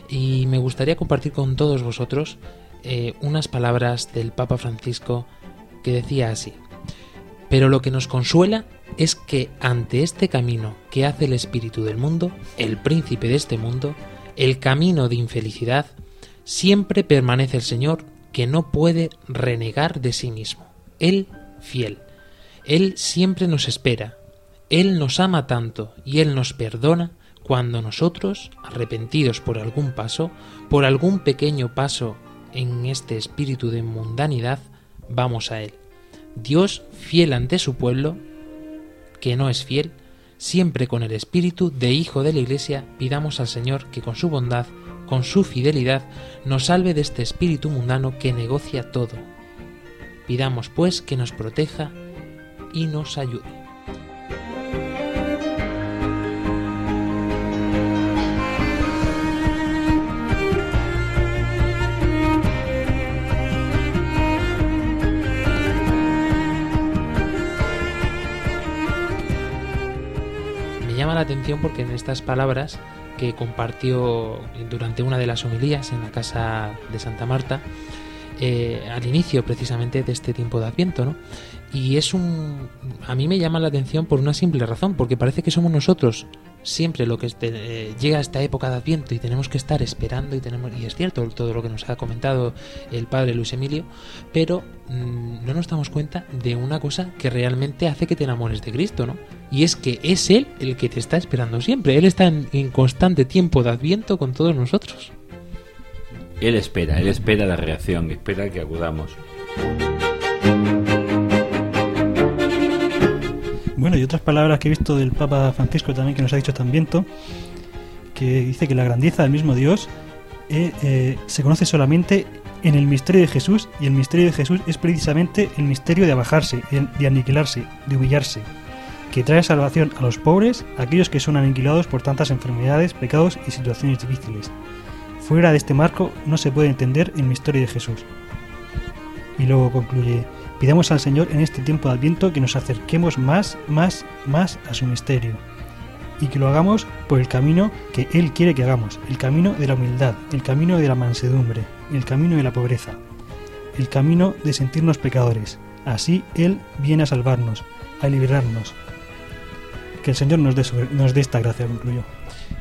Y me gustaría compartir con todos vosotros eh, unas palabras del Papa Francisco que decía así. Pero lo que nos consuela es que ante este camino que hace el espíritu del mundo, el príncipe de este mundo, el camino de infelicidad, siempre permanece el Señor que no puede renegar de sí mismo. Él fiel. Él siempre nos espera. Él nos ama tanto y Él nos perdona cuando nosotros, arrepentidos por algún paso, por algún pequeño paso en este espíritu de mundanidad, vamos a Él. Dios fiel ante su pueblo, que no es fiel, siempre con el espíritu de hijo de la Iglesia, pidamos al Señor que con su bondad, con su fidelidad, nos salve de este espíritu mundano que negocia todo. Pidamos pues que nos proteja y nos ayude. La atención porque en estas palabras que compartió durante una de las homilías en la casa de Santa Marta, eh, al inicio precisamente de este tiempo de Adviento, ¿no? Y es un... a mí me llama la atención por una simple razón, porque parece que somos nosotros siempre lo que eh, llega a esta época de Adviento y tenemos que estar esperando y tenemos y es cierto todo lo que nos ha comentado el padre Luis Emilio, pero mm, no nos damos cuenta de una cosa que realmente hace que te enamores de Cristo, ¿no? Y es que es él el que te está esperando siempre, él está en constante tiempo de Adviento con todos nosotros. Él espera, él espera la reacción, espera que acudamos. Bueno, y otras palabras que he visto del Papa Francisco también que nos ha dicho también, que dice que la grandeza del mismo Dios eh, eh, se conoce solamente en el misterio de Jesús y el misterio de Jesús es precisamente el misterio de abajarse, de aniquilarse, de humillarse, que trae salvación a los pobres, a aquellos que son aniquilados por tantas enfermedades, pecados y situaciones difíciles. Fuera de este marco no se puede entender el misterio de Jesús. Y luego concluye, pidamos al Señor en este tiempo de Adviento que nos acerquemos más, más, más a su misterio y que lo hagamos por el camino que Él quiere que hagamos, el camino de la humildad, el camino de la mansedumbre, el camino de la pobreza, el camino de sentirnos pecadores. Así Él viene a salvarnos, a liberarnos. Que el Señor nos dé, nos dé esta gracia, concluyo.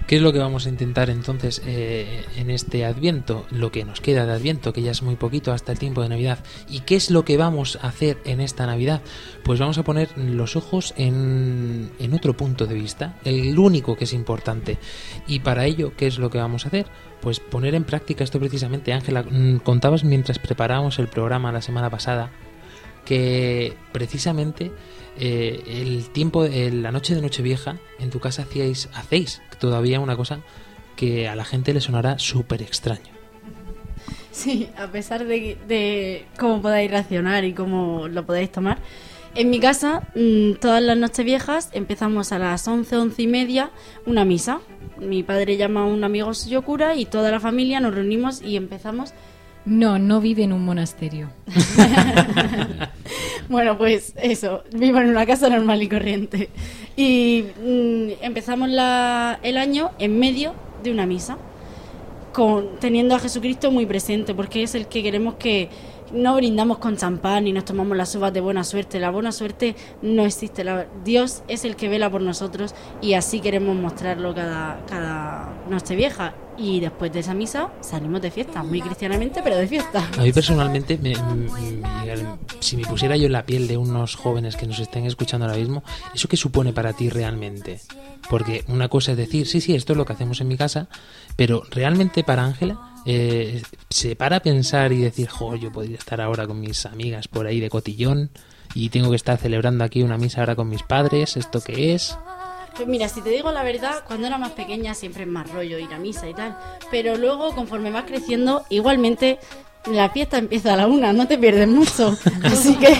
¿Qué es lo que vamos a intentar entonces eh, en este Adviento? Lo que nos queda de Adviento, que ya es muy poquito hasta el tiempo de Navidad. ¿Y qué es lo que vamos a hacer en esta Navidad? Pues vamos a poner los ojos en, en otro punto de vista, el único que es importante. Y para ello, ¿qué es lo que vamos a hacer? Pues poner en práctica esto precisamente. Ángela, mm, contabas mientras preparábamos el programa la semana pasada que precisamente eh, el tiempo, eh, la noche de Nochevieja, en tu casa hacíais, hacéis todavía una cosa que a la gente le sonará súper extraño. Sí, a pesar de, de cómo podáis reaccionar y cómo lo podáis tomar. En mi casa, mm, todas las noches viejas empezamos a las 11, 11 y media una misa. Mi padre llama a un amigo suyo cura y toda la familia nos reunimos y empezamos. No, no vive en un monasterio. <laughs> Bueno, pues eso, vivo en una casa normal y corriente. Y mm, empezamos la- el año en medio de una misa, con, teniendo a Jesucristo muy presente, porque es el que queremos que no brindamos con champán ni nos tomamos las uvas de buena suerte. La buena suerte no existe. Dios es el que vela por nosotros y así queremos mostrarlo cada, cada noche vieja. Y después de esa misa salimos de fiesta, muy cristianamente, pero de fiesta. A mí personalmente, me- si me pusiera yo en la piel de unos jóvenes que nos estén escuchando ahora mismo, ¿eso qué supone para ti realmente? Porque una cosa es decir, sí, sí, esto es lo que hacemos en mi casa, pero realmente para Ángela eh, se para a pensar y decir, jo, yo podría estar ahora con mis amigas por ahí de cotillón y tengo que estar celebrando aquí una misa ahora con mis padres, ¿esto qué es? Pues mira, si te digo la verdad, cuando era más pequeña siempre es más rollo ir a misa y tal. Pero luego, conforme vas creciendo, igualmente la fiesta empieza a la una, no te pierdes mucho. <laughs> Así que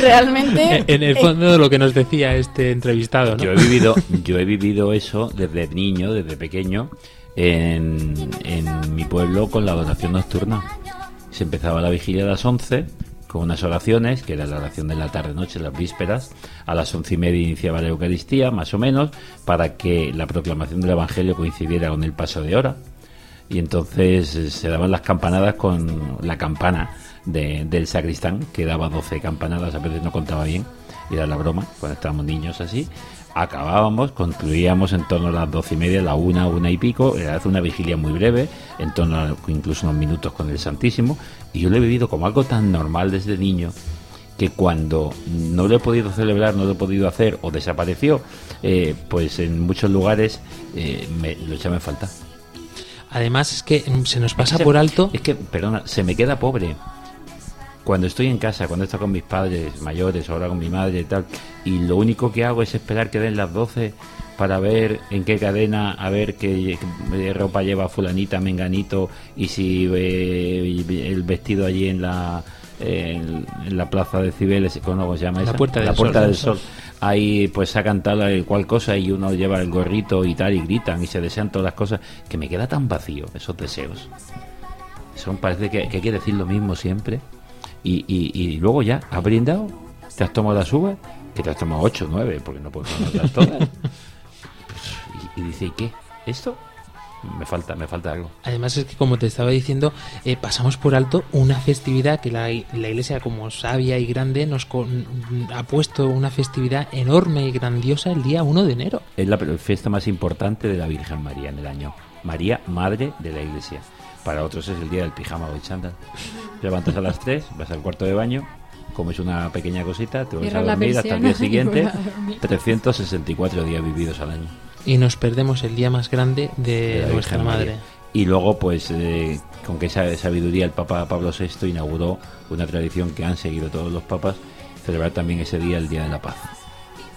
realmente... En el eh, fondo de lo que nos decía este entrevistado, ¿no? Yo he vivido, yo he vivido eso desde niño, desde pequeño, en, en mi pueblo con la adoración nocturna. Se empezaba la vigilia a las 11 con unas oraciones, que era la oración de la tarde-noche, las vísperas. A las once y media iniciaba la Eucaristía, más o menos, para que la proclamación del Evangelio coincidiera con el paso de hora. Y entonces eh, se daban las campanadas con la campana de- del sacristán, que daba 12 campanadas, a veces no contaba bien, era la broma, cuando estábamos niños así. Acabábamos, concluíamos en torno a las doce y media, la una, una y pico, era una vigilia muy breve, en torno a incluso unos minutos con el Santísimo, y yo lo he vivido como algo tan normal desde niño que cuando no lo he podido celebrar, no lo he podido hacer o desapareció, eh, pues en muchos lugares eh, me, lo echaba en falta. Además es que mm, se nos pasa por alto Es que, perdona, se me queda pobre. Cuando estoy en casa, cuando estoy con mis padres mayores, ahora con mi madre y tal, y lo único que hago es esperar que den las 12 para ver en qué cadena, a ver qué, qué ropa lleva fulanita, menganito, y si eh, el vestido allí en la en, en la plaza de Cibeles, ¿cómo se llama La esa? Puerta del la Puerta Sol. del Sol. Ahí pues sacan tal y cual cosa y uno lleva el gorrito y tal y gritan y se desean todas las cosas, que me queda tan vacío esos deseos. Son, parece que, que hay que decir lo mismo siempre. Y, y, y luego ya, has brindado, te has tomado las uvas, que te has tomado 8 9, porque no puedes tomarlas todas. <laughs> Y, y dice, ¿y qué? ¿Esto? Me falta, me falta algo. Además es que como te estaba diciendo, eh, pasamos por alto una festividad que la, la iglesia como sabia y grande nos con- ha puesto una festividad enorme y grandiosa el día 1 de enero. Es la fiesta más importante de la Virgen María en el año. María, madre de la iglesia. Para otros es el día del pijama o el chándal. Te levantas a las 3, vas al cuarto de baño, comes una pequeña cosita, te vas a dormir hasta el día <laughs> siguiente. vas a dormir. 364 días vividos al año. Y nos perdemos el día más grande de, de la nuestra Virgen madre. María. Y luego, pues, eh, con que esa sabiduría, el Papa Pablo VI inauguró una tradición que han seguido todos los papas, celebrar también ese día, el Día de la Paz.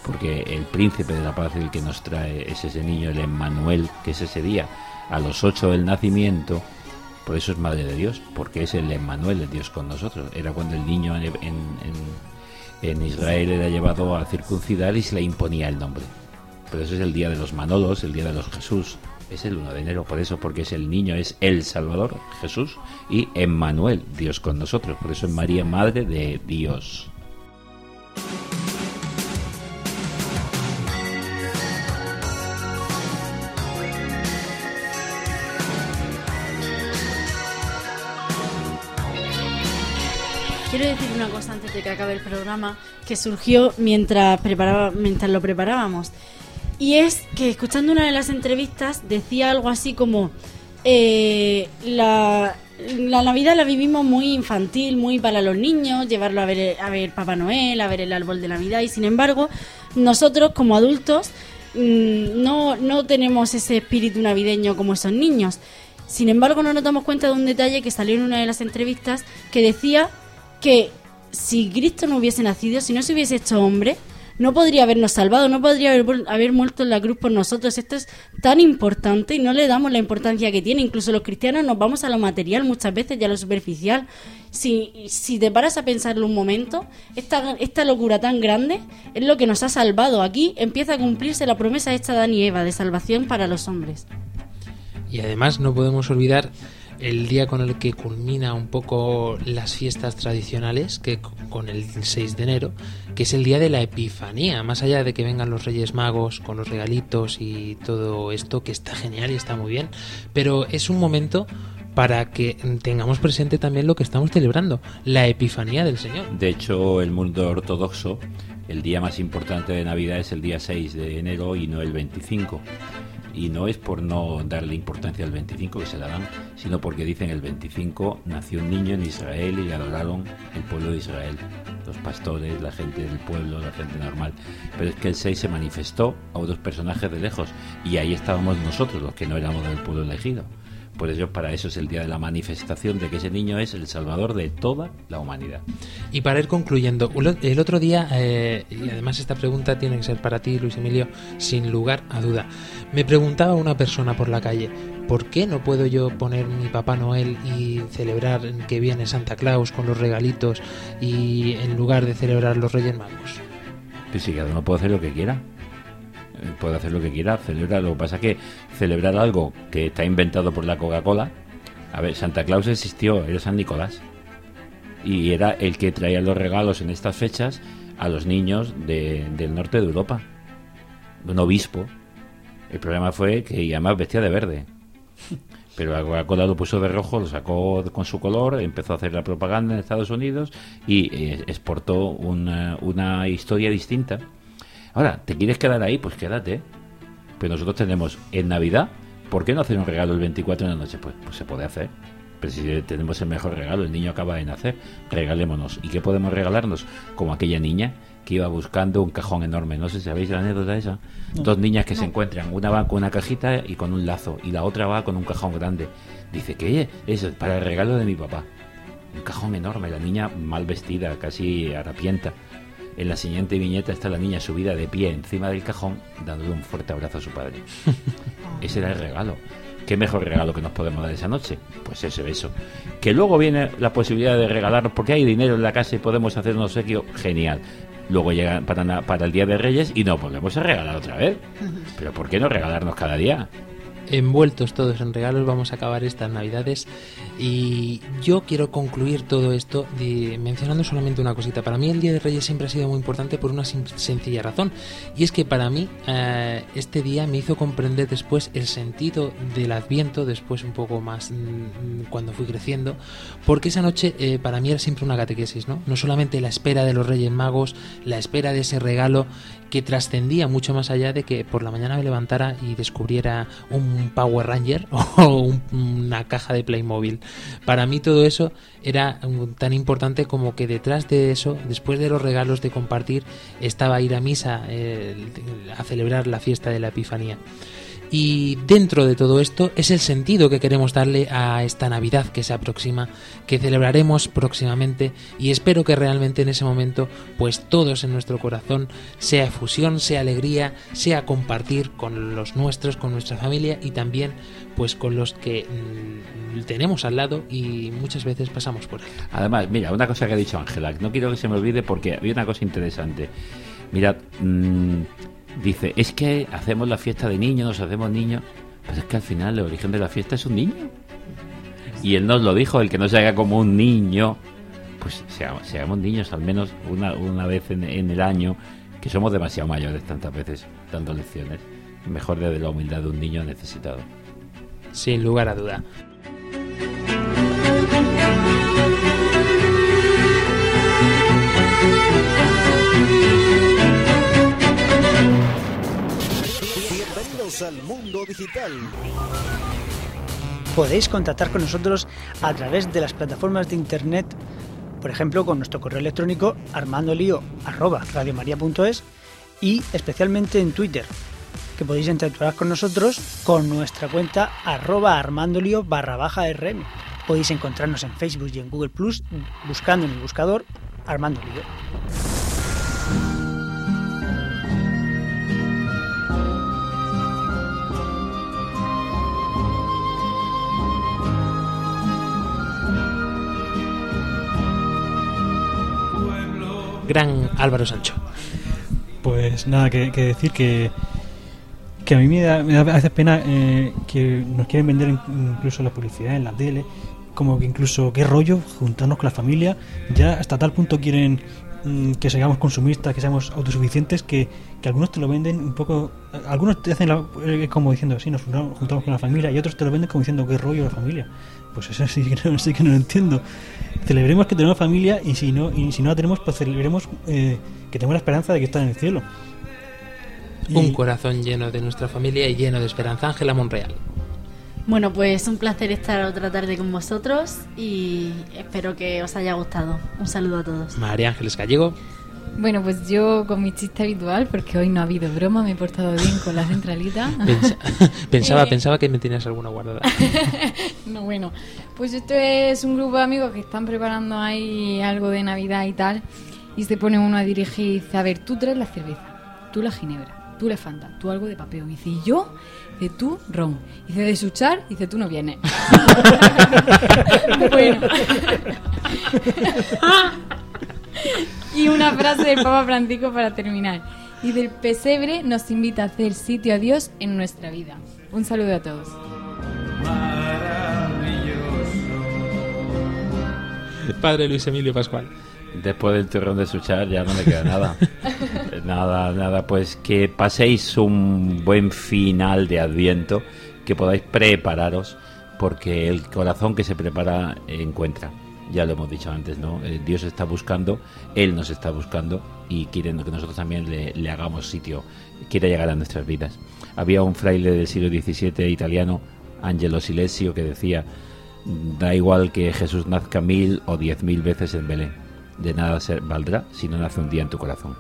Porque el príncipe de la paz, el que nos trae, es ese niño, el Emmanuel, que es ese día. a los ocho del nacimiento, por eso es madre de Dios, porque es el Emmanuel, el Dios con nosotros. Era cuando el niño en, en- Israel era llevado a circuncidar y se le imponía el nombre. Pero eso es el día de los Manolos, el día de los Jesús. Es el 1 de enero, por eso, porque es el niño, es el Salvador, Jesús, y Emmanuel, Dios con nosotros. Por eso es María, Madre de Dios. Quiero decir una cosa antes de que acabe el programa que surgió mientras, preparaba, mientras lo preparábamos. Y es que escuchando una de las entrevistas decía algo así como eh, la, la Navidad la vivimos muy infantil, muy para los niños, llevarlo a ver, a ver Papá Noel, a ver el árbol de Navidad y sin embargo nosotros como adultos mm, no, no tenemos ese espíritu navideño como esos niños. Sin embargo, no nos damos cuenta de un detalle que salió en una de las entrevistas que decía que si Cristo no hubiese nacido, si no se hubiese hecho hombre, no podría habernos salvado, no podría haber, haber muerto en la cruz por nosotros. Esto es tan importante y no le damos la importancia que tiene. Incluso los cristianos nos vamos a lo material muchas veces y a lo superficial. Si, si te paras a pensarlo un momento, esta, esta locura tan grande es lo que nos ha salvado. Aquí empieza a cumplirse la promesa hecha de Adán y Eva de salvación para los hombres. Y además no podemos olvidar el día con el que culmina un poco las fiestas tradicionales, que con el 6 de enero, que es el día de la Epifanía, más allá de que vengan los Reyes Magos con los regalitos y todo esto, que está genial y está muy bien, pero es un momento para que tengamos presente también lo que estamos celebrando, la Epifanía del Señor. De hecho, el mundo ortodoxo, el día más importante de Navidad es el día 6 de enero y no el 25. Y no es por no darle importancia al 25 que se la dan, sino porque dicen el 25 nació un niño en Israel y adoraron el pueblo de Israel, los pastores, la gente del pueblo, la gente normal. Pero es que el 6 se manifestó a otros personajes de lejos y ahí estábamos nosotros, los que no éramos del pueblo elegido. Por ello, para eso es el día de la manifestación de que ese niño es el salvador de toda la humanidad. Y para ir concluyendo, el otro día, eh, y además esta pregunta tiene que ser para ti, Luis Emilio, sin lugar a duda. Me preguntaba una persona por la calle, ¿por qué no puedo yo poner mi Papá Noel y celebrar que viene Santa Claus con los regalitos y en lugar de celebrar los Reyes Magos? Que si cada uno puede hacer lo que quiera. Eh, Puede hacer lo que quiera, celebrar. Lo que pasa es que celebrar algo que está inventado por la Coca-Cola. A ver, Santa Claus existió, era San Nicolás. Y era el que traía los regalos en estas fechas a los niños de- del norte de Europa. Un obispo. El problema fue que y además vestía de verde. Pero la Coca-Cola lo puso de rojo, lo sacó con su color, empezó a hacer la propaganda en Estados Unidos y eh, exportó una, una historia distinta. Ahora, ¿te quieres quedar ahí? Pues quédate. Pero nosotros tenemos en Navidad, ¿por qué no hacer un regalo el 24 de la noche? Pues, pues se puede hacer. Pero si tenemos el mejor regalo, el niño acaba de nacer, regalémonos. ¿Y qué podemos regalarnos? Como aquella niña que iba buscando un cajón enorme. No sé si sabéis la anécdota esa. No. Dos niñas que se encuentran. Una va con una cajita y con un lazo. Y la otra va con un cajón grande. Dice que es para el regalo de mi papá. Un cajón enorme. La niña mal vestida, casi harapienta. En la siguiente viñeta está la niña subida de pie encima del cajón, dándole un fuerte abrazo a su padre. <laughs> Ese era el regalo. ¿Qué mejor regalo que nos podemos dar esa noche? Pues ese beso. Que luego viene la posibilidad de regalarnos, porque hay dinero en la casa y podemos hacer un obsequio, genial. Luego llega para, para el Día de Reyes y nos volvemos a regalar otra vez. Pero ¿por qué no regalarnos cada día? Envueltos todos en regalos vamos a acabar estas navidades. Y yo quiero concluir todo esto mencionando solamente una cosita. Para mí el día de Reyes siempre ha sido muy importante por una sencilla razón y es que para mí eh, este día me hizo comprender después el sentido del Adviento después un poco más mm, cuando fui creciendo porque esa noche eh, para mí era siempre una catequesis no no solamente la espera de los Reyes Magos la espera de ese regalo que trascendía mucho más allá de que por la mañana me levantara y descubriera un Power Ranger <laughs> o un- una caja de Playmobil. Para mí todo eso era um, tan importante como que detrás de eso, después de los regalos de compartir, estaba ir a misa eh, a celebrar la fiesta de la Epifanía. Y dentro de todo esto es el sentido que queremos darle a esta Navidad que se aproxima, que celebraremos próximamente y espero que realmente en ese momento pues todos en nuestro corazón sea efusión, sea alegría, sea compartir con los nuestros, con nuestra familia y también pues con los que mm, tenemos al lado y muchas veces pasamos por él. Además, mira, una cosa que ha dicho Ángela, no quiero que se me olvide porque había una cosa interesante. Mirad, mm, dice, es que hacemos la fiesta de niños, nos hacemos niños, pues es que al final el origen de la fiesta es un niño. Y él nos lo dijo, el que no se haga como un niño, pues seamos, seamos niños al menos una, una vez en, en el año, que somos demasiado mayores tantas veces dando lecciones. Mejor de la humildad de un niño necesitado. Sin lugar a duda. Al mundo digital. Podéis contactar con nosotros a través de las plataformas de internet, por ejemplo con nuestro correo electrónico armandolio@radiomaria.es y especialmente en Twitter, que podéis interactuar con nosotros con nuestra cuenta arroba armandolio barra baja rm. Podéis encontrarnos en Facebook y en Google Plus buscando en el buscador Armando Lío. Gran Álvaro Sancho. Pues nada, que, decir que, que a mí me da, me a veces pena eh, que nos quieren vender in- incluso la publicidad en la tele, como que incluso qué rollo juntarnos con la familia, ya hasta tal punto quieren que seamos consumistas, que seamos autosuficientes, que, que algunos te lo venden un poco, algunos te hacen la- eh, como diciendo, sí, nos juntamos juntamos con la familia, y otros te lo venden como diciendo qué rollo la familia. Pues eso <laughs> sí que no, sí que no lo entiendo. Celebremos que tenemos familia y si no, y si no la tenemos, pues celebremos eh, que tenemos la esperanza de que está en el cielo. Y- Un corazón lleno de nuestra familia y lleno de esperanza. Ángela Monreal. Bueno, pues un placer estar otra tarde con vosotros y espero que os haya gustado. Un saludo a todos. María Ángeles Gallego. Bueno, pues yo con mi chiste habitual, porque hoy no ha habido broma, me he portado bien con la centralita. <laughs> Pensa- <laughs> pensaba, Eh, pensaba que me tenías alguna guardada. <laughs> no, bueno, pues esto es un grupo de amigos que están preparando ahí algo de Navidad y tal. Y se pone uno a dirigir y dice, a ver, tú traes la cerveza, tú la ginebra, tú la fanta, tú algo de papeo. Y dice, ¿y yo? Dice, tú ron. Dice, de suchar, dice, tú no vienes. <laughs> bueno. <laughs> y una frase del Papa Francisco para terminar. Y del pesebre nos invita a hacer sitio a Dios en nuestra vida. Un saludo a todos. Padre Luis Emilio Pascual. Después del turrón de suchar ya no me queda nada. <laughs> nada, nada, pues que paséis un buen final de Adviento, que podáis prepararos, porque el corazón que se prepara encuentra. Ya lo hemos dicho antes, ¿no? Eh, Dios está buscando, Él nos está buscando y quiere que nosotros también le, le hagamos sitio, quiere llegar a nuestras vidas. Había un fraile del siglo XVII italiano, Angelo Silesio, que decía, da igual que Jesús nazca mil o diez mil veces en Belén, de nada se valdrá si no nace un día en tu corazón.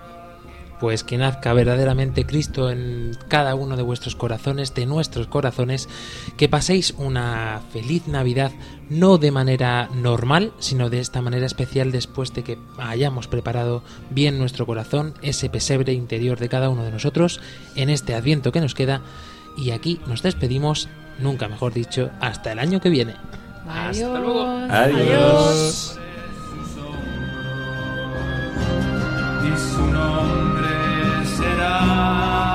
Pues que nazca verdaderamente Cristo en cada uno de vuestros corazones, de nuestros corazones, que paséis una feliz Navidad, no de manera normal, sino de esta manera especial después de que hayamos preparado bien nuestro corazón, ese pesebre interior de cada uno de nosotros, en este adviento que nos queda, y aquí nos despedimos, nunca mejor dicho, hasta el año que viene. Hasta luego. Adiós. Nombre será.